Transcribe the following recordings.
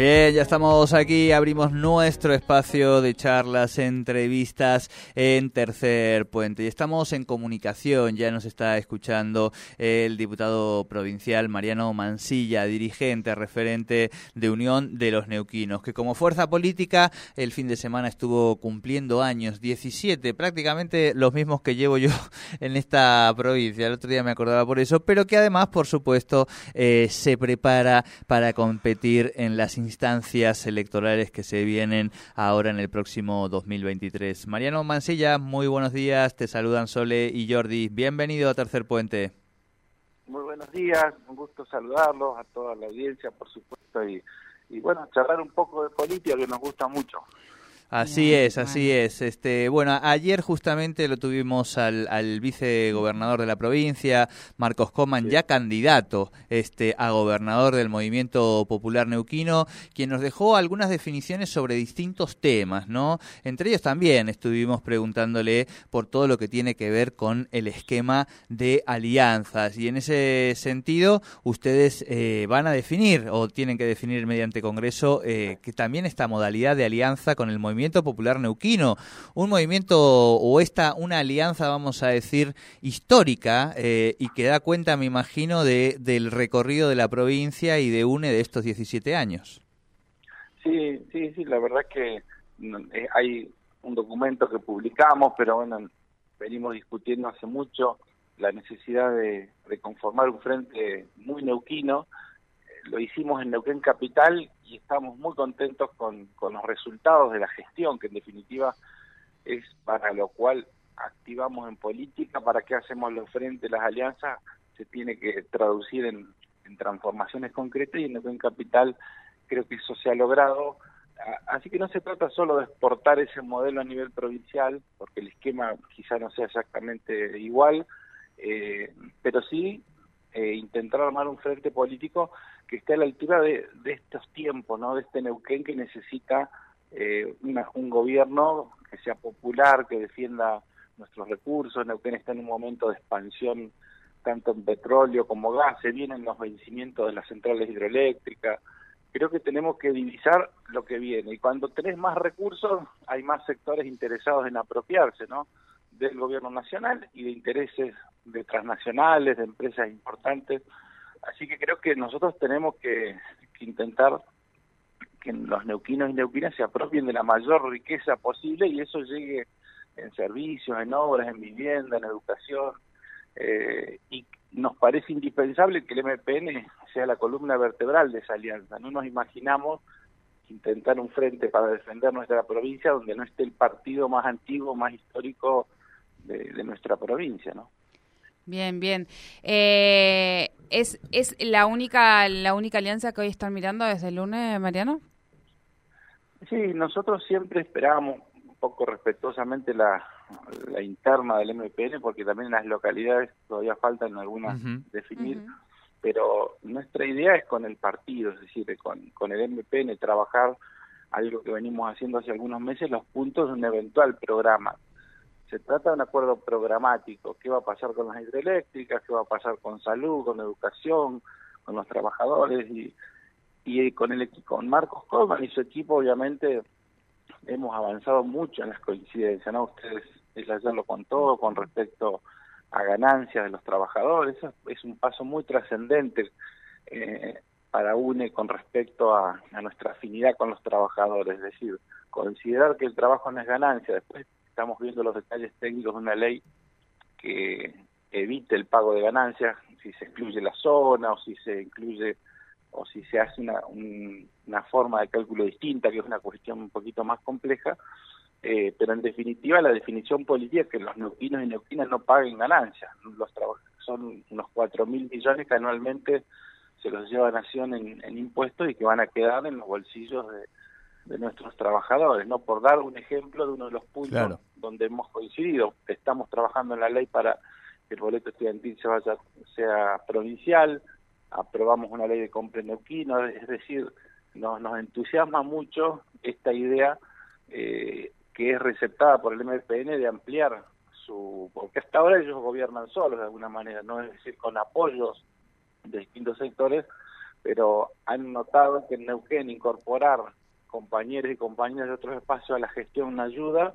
Bien, ya estamos aquí, abrimos nuestro espacio de charlas, entrevistas en Tercer Puente. Y estamos en comunicación, ya nos está escuchando el diputado provincial Mariano Mansilla, dirigente, referente de Unión de los Neuquinos, que como fuerza política el fin de semana estuvo cumpliendo años, 17, prácticamente los mismos que llevo yo en esta provincia. El otro día me acordaba por eso, pero que además, por supuesto, eh, se prepara para competir en las instancias instancias electorales que se vienen ahora en el próximo 2023. Mariano Mansilla, muy buenos días, te saludan Sole y Jordi. Bienvenido a Tercer Puente. Muy buenos días, un gusto saludarlos a toda la audiencia, por supuesto, y bueno, charlar un poco de política que nos gusta mucho. Así es, así es. Este, bueno, ayer justamente lo tuvimos al, al vicegobernador de la provincia, Marcos Coman, ya candidato este, a gobernador del Movimiento Popular Neuquino, quien nos dejó algunas definiciones sobre distintos temas, ¿no? Entre ellos también estuvimos preguntándole por todo lo que tiene que ver con el esquema de alianzas. Y en ese sentido, ustedes eh, van a definir, o tienen que definir mediante Congreso, eh, que también esta modalidad de alianza con el movimiento Movimiento Popular Neuquino, un movimiento o esta una alianza, vamos a decir, histórica eh, y que da cuenta, me imagino, de, del recorrido de la provincia y de UNE de estos 17 años. Sí, sí, sí, la verdad que mm, eh, hay un documento que publicamos, pero bueno, venimos discutiendo hace mucho la necesidad de conformar un frente muy neuquino lo hicimos en Neuquén Capital y estamos muy contentos con, los resultados de la gestión, que en definitiva es para lo cual activamos en política, para qué hacemos los frentes, las alianzas, se tiene que traducir en, transformaciones concretas y en Neuquén Capital creo que eso se ha logrado. Así que no se trata solo de exportar ese modelo a nivel provincial, porque el esquema quizá no sea exactamente igual, eh, pero sí eh, intentar armar un frente político que esté a la altura de, estos tiempos, ¿no? De este Neuquén que necesita eh, un gobierno que sea popular, que defienda nuestros recursos. Neuquén está en un momento de expansión tanto en petróleo como gas, se vienen los vencimientos de las centrales hidroeléctricas. Creo que tenemos que divisar lo que viene y cuando tenés más recursos hay más sectores interesados en apropiarse, ¿no? Del gobierno nacional y de intereses de transnacionales, de empresas importantes. Así que creo que nosotros tenemos que, intentar que los neuquinos y neuquinas se apropien de la mayor riqueza posible y eso llegue en servicios, en obras, en vivienda, en educación. Eh, y nos parece indispensable que el MPN sea la columna vertebral de esa alianza. No nos imaginamos intentar un frente para defender nuestra provincia donde no esté el partido más antiguo, más histórico de nuestra provincia, ¿no? Bien, bien. Eh, ¿es, ¿Es la única la única alianza que hoy están mirando desde el lunes, Mariano? Sí, nosotros siempre esperábamos un poco respetuosamente la, la interna del MPN, porque también en las localidades todavía faltan algunas definir, pero nuestra idea es con el partido, es decir, con, con el MPN trabajar algo que venimos haciendo hace algunos meses, los puntos de un eventual programa se trata de un acuerdo programático, qué va a pasar con las hidroeléctricas, qué va a pasar con salud, con educación, con los trabajadores y, y con el con Marcos Colman y su equipo obviamente hemos avanzado mucho en las coincidencias, ¿no? Ustedes, ella ya lo contó con respecto a ganancias de los trabajadores, eso es un paso muy trascendente eh, para UNE con respecto a nuestra afinidad con los trabajadores, es decir, considerar que el trabajo no es ganancia, después estamos viendo los detalles técnicos de una ley que evite el pago de ganancias, si se excluye la zona o si se incluye o si se hace una, una forma de cálculo distinta, que es una cuestión un poquito más compleja, eh, pero en definitiva la definición política es que los neuquinos y neuquinas no paguen ganancias. Los son unos cuatro mil millones que anualmente se los lleva Nación en, impuestos y que van a quedar en los bolsillos de, nuestros trabajadores, ¿no? Por dar un ejemplo de uno de los puntos donde hemos coincidido, estamos trabajando en la ley para que el boleto estudiantil se vaya, sea provincial, aprobamos una ley de compra en Neuquén, es decir, nos, nos entusiasma mucho esta idea eh, que es receptada por el MPN de ampliar su... porque hasta ahora ellos gobiernan solos de alguna manera, no es decir, con apoyos de distintos sectores, pero han notado que en Neuquén incorporar compañeros y compañeras de otros espacios a la gestión ayuda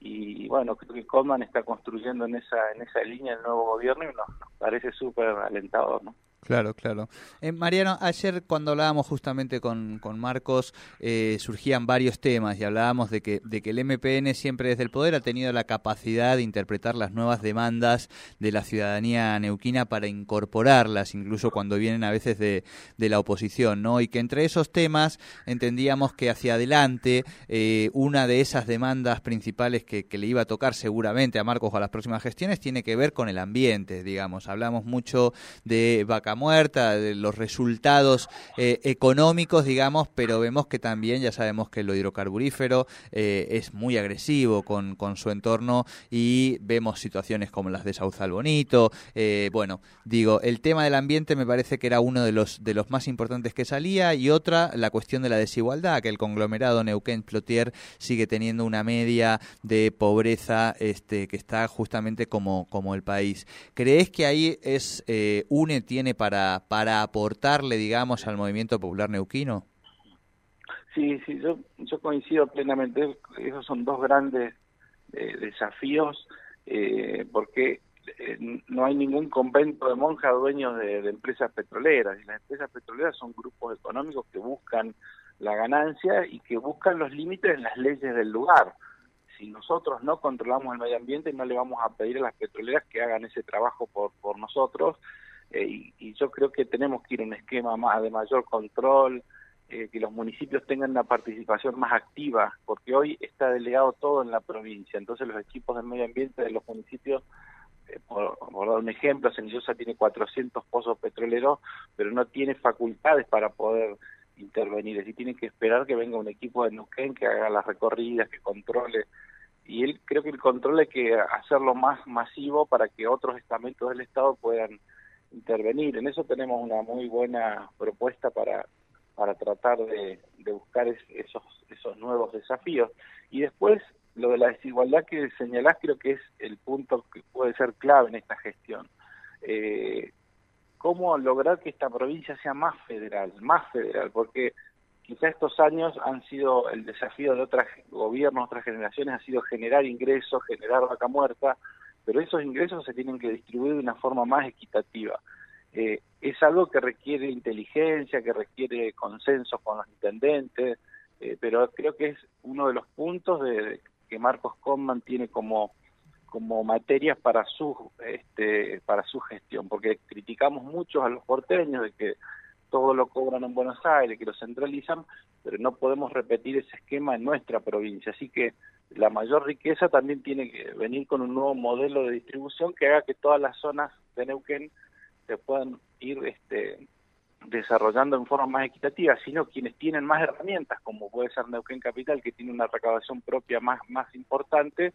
y bueno, creo que Coleman está construyendo en esa en esa línea el nuevo gobierno y nos, nos parece súper alentador, ¿no? Claro, claro. Eh, Mariano, ayer cuando hablábamos justamente con, con Marcos, eh, surgían varios temas y hablábamos de que, de que el MPN siempre desde el poder ha tenido la capacidad de interpretar las nuevas demandas de la ciudadanía neuquina para incorporarlas, incluso cuando vienen a veces de, de la oposición, ¿no? Y que entre esos temas entendíamos que hacia adelante eh, una de esas demandas principales que, que le iba a tocar seguramente a Marcos a las próximas gestiones tiene que ver con el ambiente, digamos. Hablamos mucho de muerta, de los resultados eh, económicos, digamos, pero vemos que también ya sabemos que lo hidrocarburífero eh, es muy agresivo con, con, su entorno y vemos situaciones como las de Sauzal Bonito. Eh, bueno, digo, el tema del ambiente me parece que era uno de los, de los más importantes que salía y otra, la cuestión de la desigualdad, que el conglomerado Neuquén Plotier sigue teniendo una media de pobreza este, que está justamente como, como el país. ¿Crees que ahí es UNE tiene para, para aportarle, digamos, al movimiento popular neuquino? Sí, sí, yo, yo coincido plenamente. Esos son dos grandes eh, desafíos, eh, porque eh, no hay ningún convento de monjas dueños de, empresas petroleras. Y las empresas petroleras son grupos económicos que buscan la ganancia y que buscan los límites en las leyes del lugar. Si nosotros no controlamos el medio ambiente, no le vamos a pedir a las petroleras que hagan ese trabajo por, por nosotros eh, y, yo creo que tenemos que ir a un esquema más de mayor control, eh, que los municipios tengan una participación más activa, porque hoy está delegado todo en la provincia, entonces los equipos de medio ambiente de los municipios, eh, por, dar un ejemplo, Cenillosa tiene 400 pozos petroleros, pero no tiene facultades para poder intervenir, es decir, tienen que esperar que venga un equipo de Neuquén que haga las recorridas, que controle, y él creo que el control hay que hacerlo más masivo para que otros estamentos del Estado puedan intervenir. En eso tenemos una muy buena propuesta para, para tratar de, buscar esos, esos nuevos desafíos. Y después, lo de la desigualdad que señalás creo que es el punto que puede ser clave en esta gestión. Eh, ¿Cómo lograr que esta provincia sea más federal, más federal? Porque quizá estos años han sido el desafío de otros gobiernos, otras generaciones, ha sido generar ingresos, generar vaca muerta, pero esos ingresos se tienen que distribuir de una forma más equitativa. Eh, es algo que requiere inteligencia, que requiere consenso con los intendentes, eh, pero creo que es uno de los puntos de, que Marcos Conman tiene como como materias para su este para su gestión porque criticamos mucho a los porteños de que todo lo cobran en Buenos Aires, que lo centralizan, pero no podemos repetir ese esquema en nuestra provincia. Así que la mayor riqueza también tiene que venir con un nuevo modelo de distribución que haga que todas las zonas de Neuquén se puedan ir este, desarrollando en forma más equitativa, sino quienes tienen más herramientas, como puede ser Neuquén Capital, que tiene una recaudación propia más, más importante,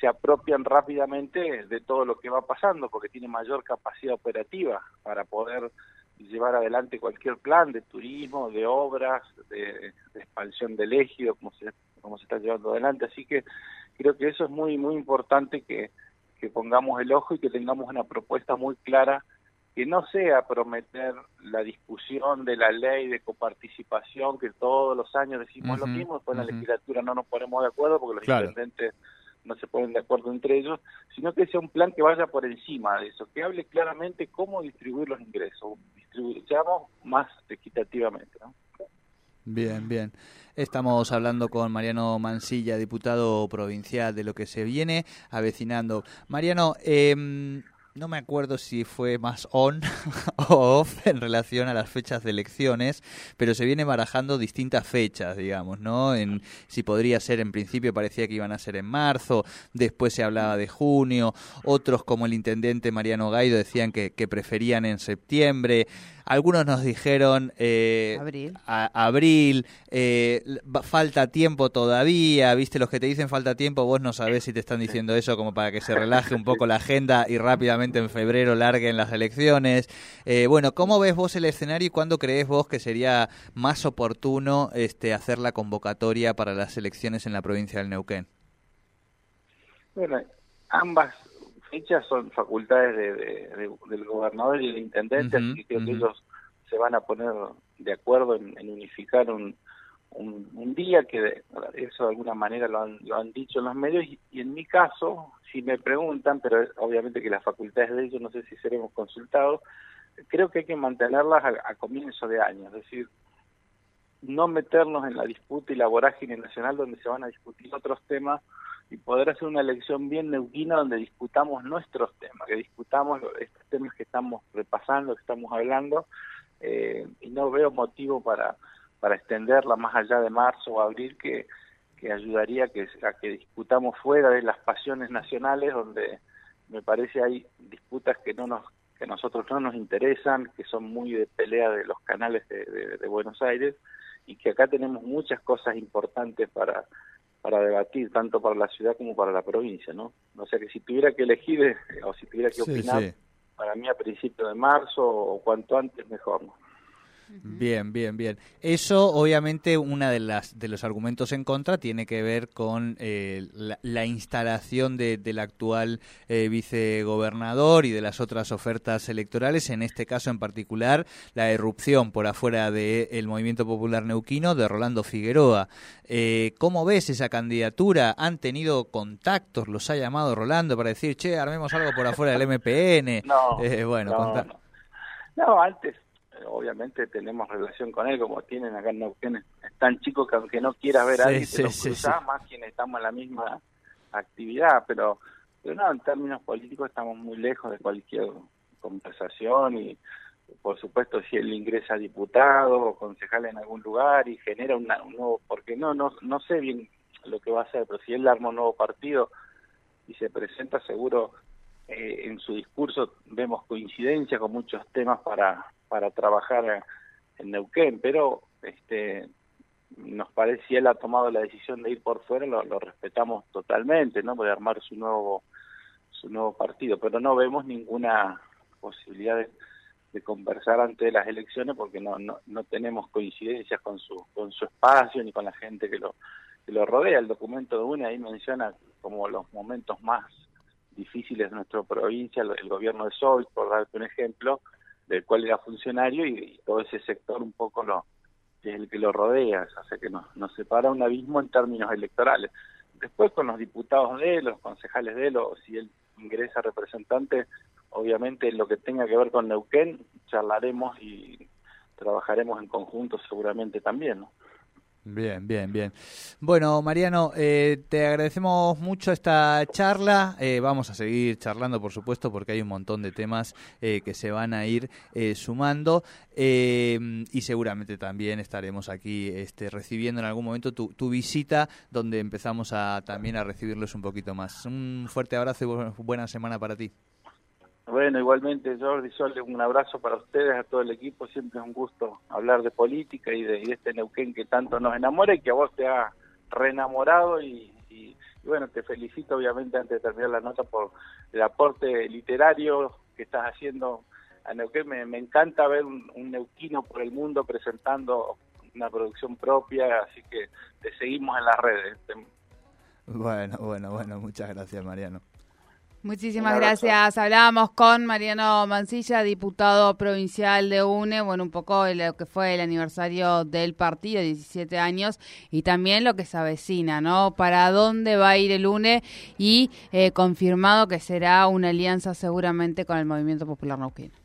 se apropian rápidamente de todo lo que va pasando, porque tiene mayor capacidad operativa para poder llevar adelante cualquier plan de turismo, de obras, de, expansión del ejido, como se, como se está llevando adelante. Así que creo que eso es muy, muy importante que, que pongamos el ojo y que tengamos una propuesta muy clara que no sea prometer la discusión de la ley de coparticipación que todos los años decimos lo mismo, después en la legislatura no nos ponemos de acuerdo porque los intendentes no se ponen de acuerdo entre ellos, sino que sea un plan que vaya por encima de eso, que hable claramente cómo distribuir los ingresos, distribuyamos más equitativamente. ¿no? Bien, bien. Estamos hablando con Mariano Mansilla, diputado provincial, de lo que se viene avecinando. Mariano, eh, no me acuerdo si fue más on o off en relación a las fechas de elecciones, pero se viene barajando distintas fechas, digamos, ¿no? En, si podría ser, en principio parecía que iban a ser en marzo, después se hablaba de junio, otros como el intendente Mariano Gaido decían que, que preferían en septiembre. Algunos nos dijeron eh, Abril. a- abril, eh, falta tiempo todavía, viste, los que te dicen falta tiempo, vos no sabés si te están diciendo eso como para que se relaje un poco la agenda y rápidamente en febrero larguen las elecciones. Eh, bueno, ¿cómo ves vos el escenario y cuándo crees vos que sería más oportuno este, hacer la convocatoria para las elecciones en la provincia del Neuquén? Bueno, ambas fechas son facultades de, de- de- del gobernador y del intendente, Ujú, así que creo que ujú. ellos se van a poner de acuerdo en, en unificar un, un, un día que eso de alguna manera lo han, lo han dicho en los medios y, y en mi caso, si me preguntan, pero obviamente que las facultades de ellos no sé si seremos consultados, creo que hay que mantenerlas a, a comienzo de año, es decir, no meternos en la disputa y la vorágine nacional donde se van a discutir otros temas y poder hacer una elección bien neuquina donde discutamos nuestros temas, que discutamos estos temas que estamos repasando, que estamos hablando, eh, y no veo motivo para, para extenderla más allá de marzo o abril que, que ayudaría que, a que discutamos fuera de las pasiones nacionales donde me parece hay disputas que no nos que a nosotros no nos interesan, que son muy de pelea de los canales de, de- de Buenos Aires y que acá tenemos muchas cosas importantes para para debatir tanto para la ciudad como para la provincia, ¿no? O sea que si tuviera que elegir o si tuviera que Sí, opinar, sí. para mí a principios de marzo o cuanto antes mejor, ¿no? Bien, bien, bien. Eso, obviamente, una de las de los argumentos en contra tiene que ver con eh, la, la instalación de, del actual eh, vicegobernador y de las otras ofertas electorales. En este caso, en particular, la erupción por afuera del Movimiento Popular Neuquino de Rolando Figueroa. Eh, ¿Cómo ves esa candidatura? ¿Han tenido contactos? ¿Los ha llamado Rolando para decir, che, armemos algo por afuera del MPN? No, Eh, bueno, no, no. No, antes, obviamente tenemos relación con él, como tienen acá en Neuquén, es tan chico que aunque no quieras ver a alguien, sí, te lo sí, más quienes estamos en la misma actividad, pero, pero no, en términos políticos estamos muy lejos de cualquier conversación y por supuesto si él ingresa a diputado o concejal en algún lugar y genera una- un nuevo, porque no, no, no sé bien lo que va a hacer, pero si él arma un nuevo partido y se presenta seguro eh, en su discurso vemos coincidencia con muchos temas para, para trabajar en Neuquén, pero este nos parece si él ha tomado la decisión de ir por fuera lo, respetamos totalmente, ¿no? De armar su nuevo su nuevo partido, pero no vemos ninguna posibilidad de, conversar antes de las elecciones porque no, no no tenemos coincidencias con su con su espacio ni con la gente que lo que lo rodea. El documento de UNE ahí menciona como los momentos más difíciles de nuestra provincia, el, el gobierno de Sol, por darte un ejemplo, del cual era funcionario y, todo ese sector un poco lo es el que lo rodea, o sea que nos, nos separa un abismo en términos electorales. Después con los diputados de él, los concejales de él, o si él ingresa representante, obviamente lo que tenga que ver con Neuquén, charlaremos y trabajaremos en conjunto seguramente también, ¿no? Bien, bien, bien. Bueno, Mariano, eh, te agradecemos mucho esta charla. Eh, vamos a seguir charlando, por supuesto, porque hay un montón de temas eh, que se van a ir eh, sumando eh, y seguramente también estaremos aquí este, recibiendo en algún momento tu, tu visita, donde empezamos a también a recibirlos un poquito más. Un fuerte abrazo y bu- buena semana para ti. Bueno, igualmente Jordi Sol, un abrazo para ustedes, a todo el equipo, siempre es un gusto hablar de política y de, este Neuquén que tanto nos enamora y que a vos te ha reenamorado y, bueno, te felicito obviamente antes de terminar la nota por el aporte literario que estás haciendo a Neuquén. Me, encanta ver un, un neuquino por el mundo presentando una producción propia, así que te seguimos en las redes. Te- Bueno, bueno, bueno, muchas gracias, Mariano. Muchísimas gracias. Hablábamos con Mariano Mancilla, diputado provincial de UNE, bueno, un poco de lo que fue el aniversario del partido, 17 años, y también lo que se avecina, ¿no? Para dónde va a ir el UNE y eh, confirmado que será una alianza seguramente con el Movimiento Popular Neuquino.